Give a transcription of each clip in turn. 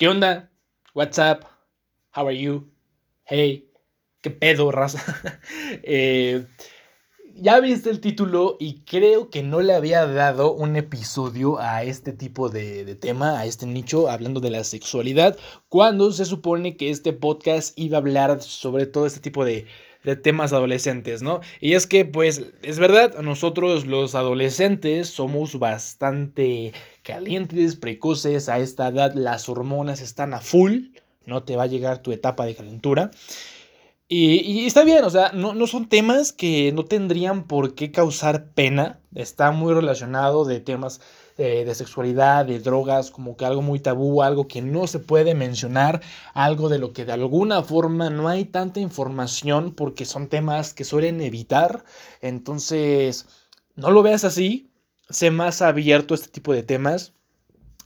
¿Qué onda? What's up? How are you? Hey, ¿qué pedo, raza? eh, ya viste el título y creo que no le había dado un episodio a este tipo de, de, tema, a este nicho, hablando de la sexualidad, cuando se supone que este podcast iba a hablar sobre todo este tipo de, de temas adolescentes, ¿no? Y es que, pues, es verdad, nosotros los adolescentes somos bastante calientes, precoces, a esta edad las hormonas están a full, no te va a llegar tu etapa de calentura. Y, está bien, o sea, no, no, son temas que no tendrían por qué causar pena. Está muy relacionado de temas eh, de sexualidad, de drogas, como que algo muy tabú, algo que no se puede mencionar, algo de lo que de alguna forma no hay tanta información porque son temas que suelen evitar. Entonces, no lo veas así, sé más abierto a este tipo de temas.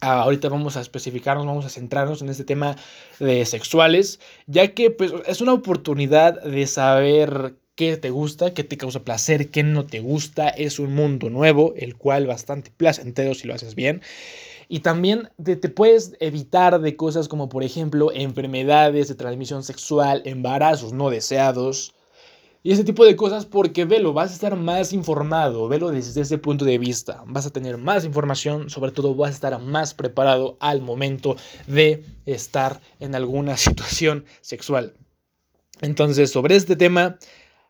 Ah, ahorita vamos a especificarnos, vamos a centrarnos en este tema de sexuales, ya que pues, es una oportunidad de saber qué te gusta, qué te causa placer, qué no te gusta. Es un mundo nuevo, el cual bastante placentero si lo haces bien. Y también te, te, puedes evitar de cosas como por ejemplo enfermedades de transmisión sexual, embarazos no deseados, y ese tipo de cosas porque velo, vas a estar más informado, velo desde ese punto de vista, vas a tener más información, sobre todo vas a estar más preparado al momento de estar en alguna situación sexual. Entonces, sobre este tema,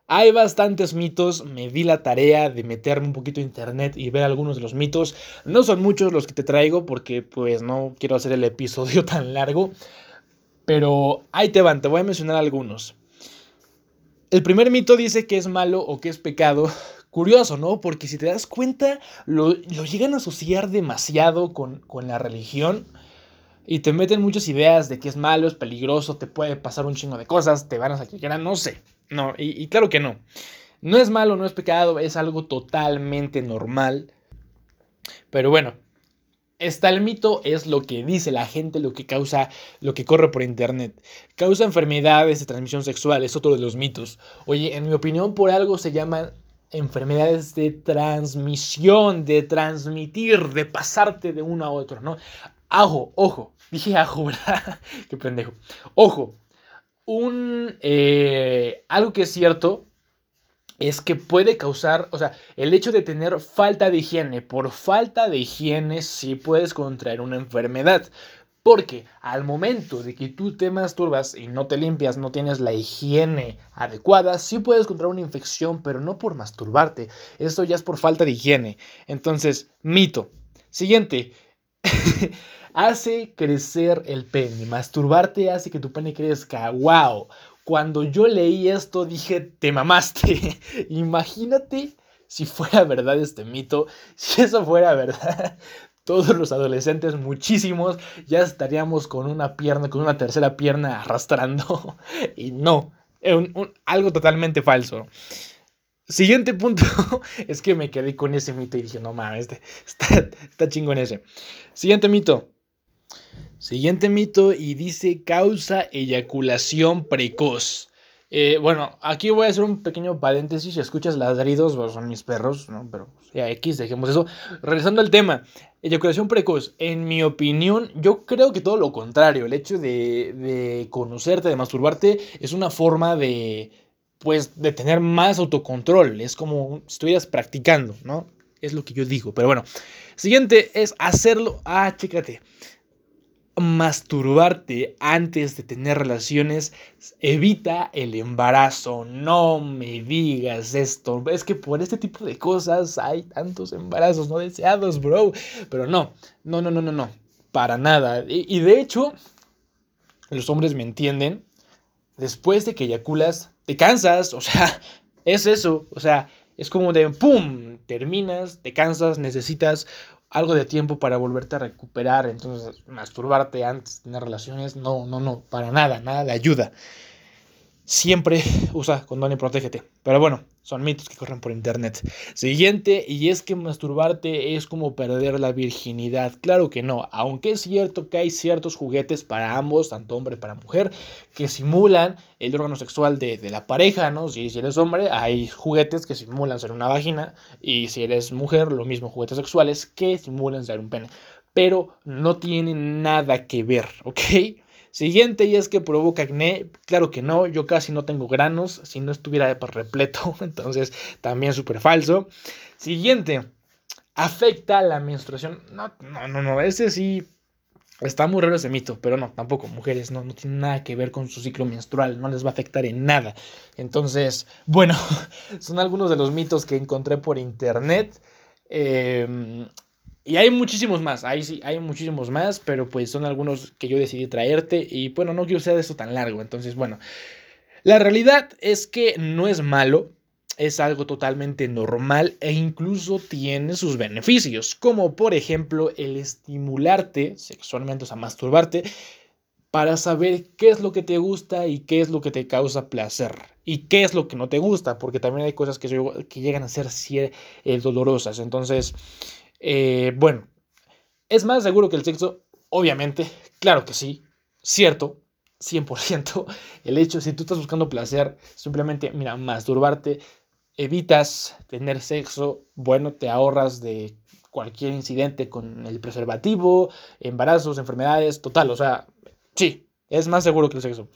hay bastantes mitos, me di la tarea de meterme un poquito a internet y ver algunos de los mitos. No son muchos los que te traigo porque pues no quiero hacer el episodio tan largo, pero ahí te van, te voy a mencionar algunos. El primer mito dice que es malo o que es pecado. Curioso, ¿no? Porque si te das cuenta, lo, llegan a asociar demasiado con, con, la religión y te meten muchas ideas de que es malo, es peligroso, te puede pasar un chingo de cosas, te van a sacrificar, no sé. No, y, claro que no. No es malo, no es pecado, es algo totalmente normal. Pero bueno, Está el mito, es lo que dice la gente, lo que causa, lo que corre por internet. Causa enfermedades de transmisión sexual, es otro de los mitos. Oye, en mi opinión, por algo se llaman enfermedades de transmisión, de transmitir, de pasarte de uno a otro, ¿no? Ajo, ojo, dije ajo, ¿verdad? Qué pendejo. Ojo, un, eh, algo que es cierto es que puede causar, o sea, el hecho de tener falta de higiene, por falta de higiene sí puedes contraer una enfermedad. Porque al momento de que tú te masturbas y no te limpias, no tienes la higiene adecuada, sí puedes contraer una infección, pero no por masturbarte. Esto ya es por falta de higiene. Entonces, mito. Siguiente. hace crecer el pene. Masturbarte hace que tu pene crezca. ¡Wow! Cuando yo leí esto dije, te mamaste. Imagínate si fuera verdad este mito. Si eso fuera verdad, todos los adolescentes, muchísimos, ya estaríamos con una pierna, con una tercera pierna arrastrando. Y no, algo totalmente falso. Siguiente punto es que me quedé con ese mito y dije, no mames, este, está, está chingón ese. Siguiente mito. Siguiente mito y dice causa eyaculación precoz. Eh, bueno, aquí voy a hacer un pequeño paréntesis. Si escuchas ladridos, son mis perros, ¿no? Pero ya X, dejemos eso. Regresando al tema, eyaculación precoz. En mi opinión, yo creo que todo lo contrario. El hecho de, de conocerte, de masturbarte, es una forma de, pues, de tener más autocontrol. Es como si estuvieras practicando, ¿no? Es lo que yo digo. Pero bueno, siguiente es hacerlo. Ah, chécate masturbarte antes de tener relaciones evita el embarazo. No me digas esto. Es que por este tipo de cosas hay tantos embarazos no deseados, bro. Pero no, no, no, no, no, no. Para nada. Y, de hecho, los hombres me entienden. Después de que eyaculas, te cansas. O sea, es eso. O sea, es como de ¡pum! Terminas, te cansas, necesitas algo de tiempo para volverte a recuperar, entonces masturbarte antes de tener relaciones, no, no, no, para nada, nada de ayuda. Siempre usa condón y protégete. Pero bueno, son mitos que corren por internet. Siguiente, y es que masturbarte es como perder la virginidad. Claro que no, aunque es cierto que hay ciertos juguetes para ambos, tanto hombre para mujer, que simulan el órgano sexual de, la pareja, ¿no? Si, si eres hombre, hay juguetes que simulan ser una vagina, y si eres mujer, lo mismo, juguetes sexuales que simulan ser un pene. pero no tiene nada que ver, ¿ok? Siguiente, y es que provoca acné. Claro que no, yo casi no tengo granos, si no estuviera repleto, entonces también súper falso. Siguiente, afecta la menstruación. No, no, no, no, ese sí está muy raro ese mito, pero no, tampoco, mujeres, no, no tiene nada que ver con su ciclo menstrual, no les va a afectar en nada. Entonces, bueno, son algunos de los mitos que encontré por internet. Eh, y hay muchísimos más, ahí sí, hay muchísimos más, pero pues son algunos que yo decidí traerte y bueno, no quiero hacer esto tan largo, entonces bueno, la realidad es que no es malo, es algo totalmente normal e incluso tiene sus beneficios, como por ejemplo el estimularte sexualmente, o sea, masturbarte, para saber qué es lo que te gusta y qué es lo que te causa placer y qué es lo que no te gusta, porque también hay cosas que, llegan a ser eh, dolorosas, entonces... Eh, bueno, ¿es más seguro que el sexo? Obviamente, claro que sí, cierto, 100%. El hecho, si tú estás buscando placer, simplemente, mira, masturbarte, evitas tener sexo, bueno, te ahorras de cualquier incidente con el preservativo, embarazos, enfermedades, total, o sea, sí, es más seguro que el sexo.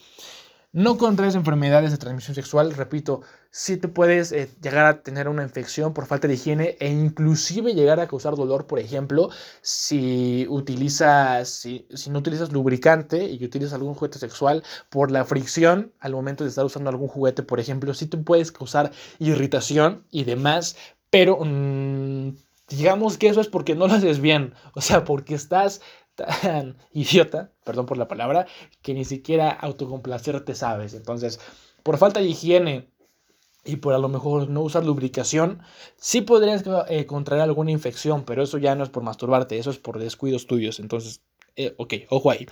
No contraes enfermedades de transmisión sexual, repito, sí te puedes eh, llegar a tener una infección por falta de higiene e inclusive llegar a causar dolor, por ejemplo, si utilizas, si, no utilizas lubricante y utilizas algún juguete sexual por la fricción al momento de estar usando algún juguete, por ejemplo, sí te puedes causar irritación y demás, pero mm, digamos que eso es porque no lo haces bien, o sea, porque estás tan idiota, perdón por la palabra, que ni siquiera autocomplacerte sabes. Entonces, por falta de higiene y por a lo mejor no usar lubricación, sí podrías eh, contraer alguna infección, pero eso ya no es por masturbarte, eso es por descuidos tuyos. Entonces, eh, ok, ojo ahí.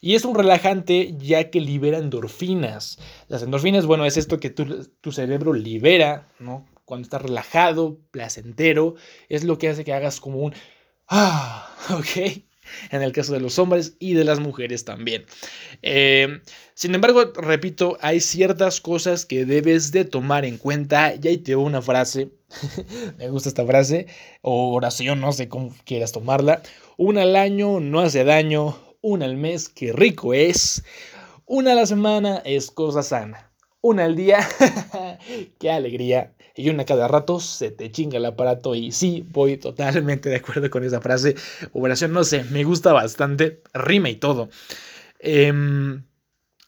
Y es un relajante ya que libera endorfinas. Las endorfinas, bueno, es esto que tu, tu cerebro libera, ¿no? Cuando estás relajado, placentero, es lo que hace que hagas como un... Ah, ok en el caso de los hombres y de las mujeres también. Eh, sin embargo, repito, hay ciertas cosas que debes de tomar en cuenta. Y ahí te una frase, me gusta esta frase, o oración, no sé cómo quieras tomarla. Una al año no hace daño, una al mes, qué rico es. Una a la semana es cosa sana. Una al día, qué alegría y una cada rato se te chinga el aparato y sí, voy totalmente de acuerdo con esa frase. Operación, no sé, me gusta bastante, rima y todo. Em,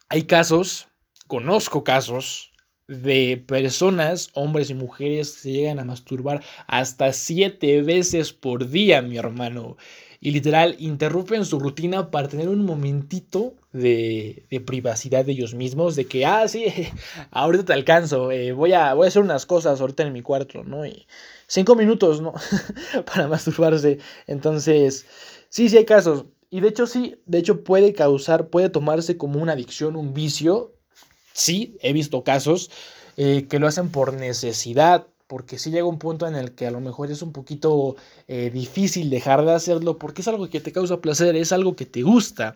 hay casos, conozco casos de personas, hombres y mujeres, que se llegan a masturbar hasta siete veces por día, mi hermano y literal interrumpen su rutina para tener un momentito de, privacidad de ellos mismos, de que, ah, sí, ahorita te alcanzo, eh, voy, a, voy a hacer unas cosas ahorita en mi cuarto, ¿no? Y cinco minutos, ¿no? para masturbarse. Entonces, sí, sí hay casos. Y de hecho sí, de hecho puede causar, puede tomarse como una adicción, un vicio. Sí, he visto casos eh, que lo hacen por necesidad, porque si llega un punto en el que a lo mejor es un poquito eh, difícil dejar de hacerlo porque es algo que te causa placer, es algo que te gusta.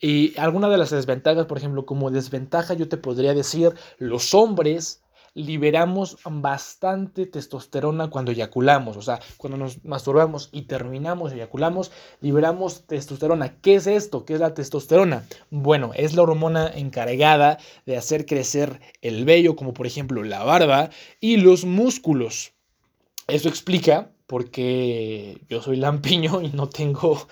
Y alguna de las desventajas, por ejemplo, como desventaja yo te podría decir, los hombres liberamos bastante testosterona cuando eyaculamos, o sea, cuando nos masturbamos y terminamos, eyaculamos, liberamos testosterona. ¿Qué es esto? ¿Qué es la testosterona? Bueno, es la hormona encargada de hacer crecer el vello, como por ejemplo la barba y los músculos. Eso explica por qué yo soy lampiño y no tengo,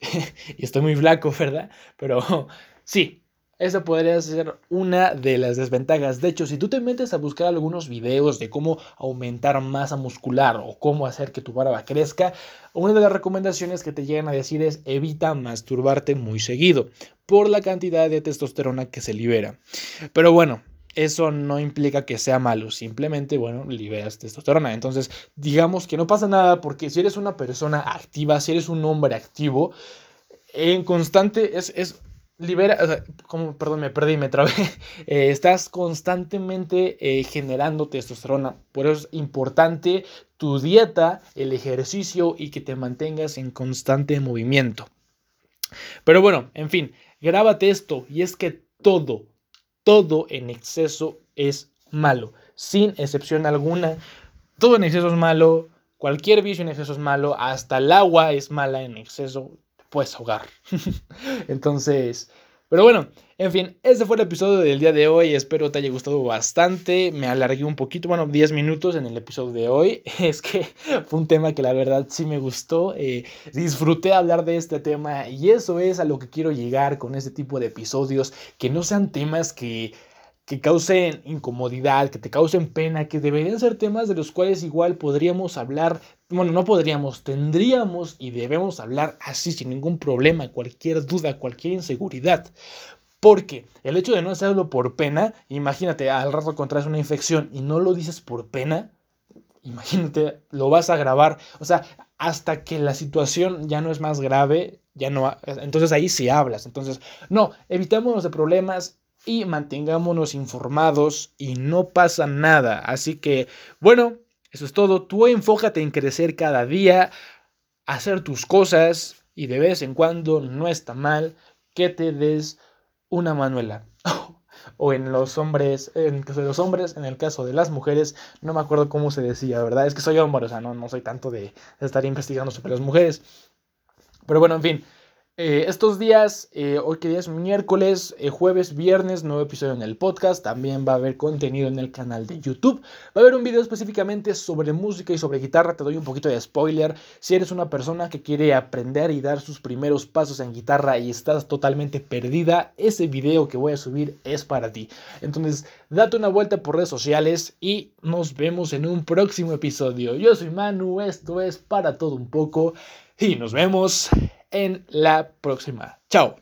y estoy muy flaco, ¿verdad? Pero sí, esa podría ser una de las desventajas. De hecho, si tú te metes a buscar algunos videos de cómo aumentar masa muscular o cómo hacer que tu barba crezca, una de las recomendaciones que te llegan a decir es evita masturbarte muy seguido por la cantidad de testosterona que se libera. Pero bueno, eso no implica que sea malo, simplemente, bueno, liberas testosterona. Entonces, digamos que no pasa nada porque si eres una persona activa, si eres un hombre activo, en constante, es, es libera, o sea, como, perdón, me perdí, me trabé, eh, estás constantemente eh, generando testosterona. Por eso es importante tu dieta, el ejercicio y que te mantengas en constante movimiento. Pero bueno, en fin, grábate esto y es que todo, todo en exceso es malo, sin excepción alguna. Todo en exceso es malo, cualquier vicio en exceso es malo, hasta el agua es mala en exceso, puedes ahogar. Entonces, pero bueno, en fin, este fue el episodio del día de hoy. Espero te haya gustado bastante. Me alargué un poquito, bueno, 10 minutos en el episodio de hoy. Es que fue un tema que la verdad sí me gustó. Eh, disfruté hablar de este tema y eso es a lo que quiero llegar con este tipo de episodios. Que no sean temas que que causen incomodidad, que te causen pena, que deberían ser temas de los cuales igual podríamos hablar, bueno, no podríamos, tendríamos y debemos hablar así sin ningún problema, cualquier duda, cualquier inseguridad. Porque el hecho de no hacerlo por pena, imagínate, al rato contraes una infección y no lo dices por pena, imagínate, lo vas a grabar, o sea, hasta que la situación ya no es más grave, ya no, entonces ahí sí hablas. Entonces, no, evitémonos de problemas, y mantengámonos informados y no pasa nada. Así que, bueno, eso es todo. Tú enfócate en crecer cada día, hacer tus cosas y de vez en cuando no está mal que te des una manuela. o en los hombres, en el caso de los hombres, en el caso de las mujeres, no me acuerdo cómo se decía, ¿verdad? Es que soy hombre, o sea, no, no soy tanto de estar investigando sobre las mujeres. Pero bueno, en fin, eh, estos días, eh, hoy que día es miércoles, eh, jueves, viernes, nuevo episodio en el podcast. También va a haber contenido en el canal de YouTube. Va a haber un video específicamente sobre música y sobre guitarra. Te doy un poquito de spoiler. Si eres una persona que quiere aprender y dar sus primeros pasos en guitarra y estás totalmente perdida, ese video que voy a subir es para ti. Entonces, date una vuelta por redes sociales y nos vemos en un próximo episodio. Yo soy Manu, esto es para todo un poco y nos vemos en la próxima. Chao.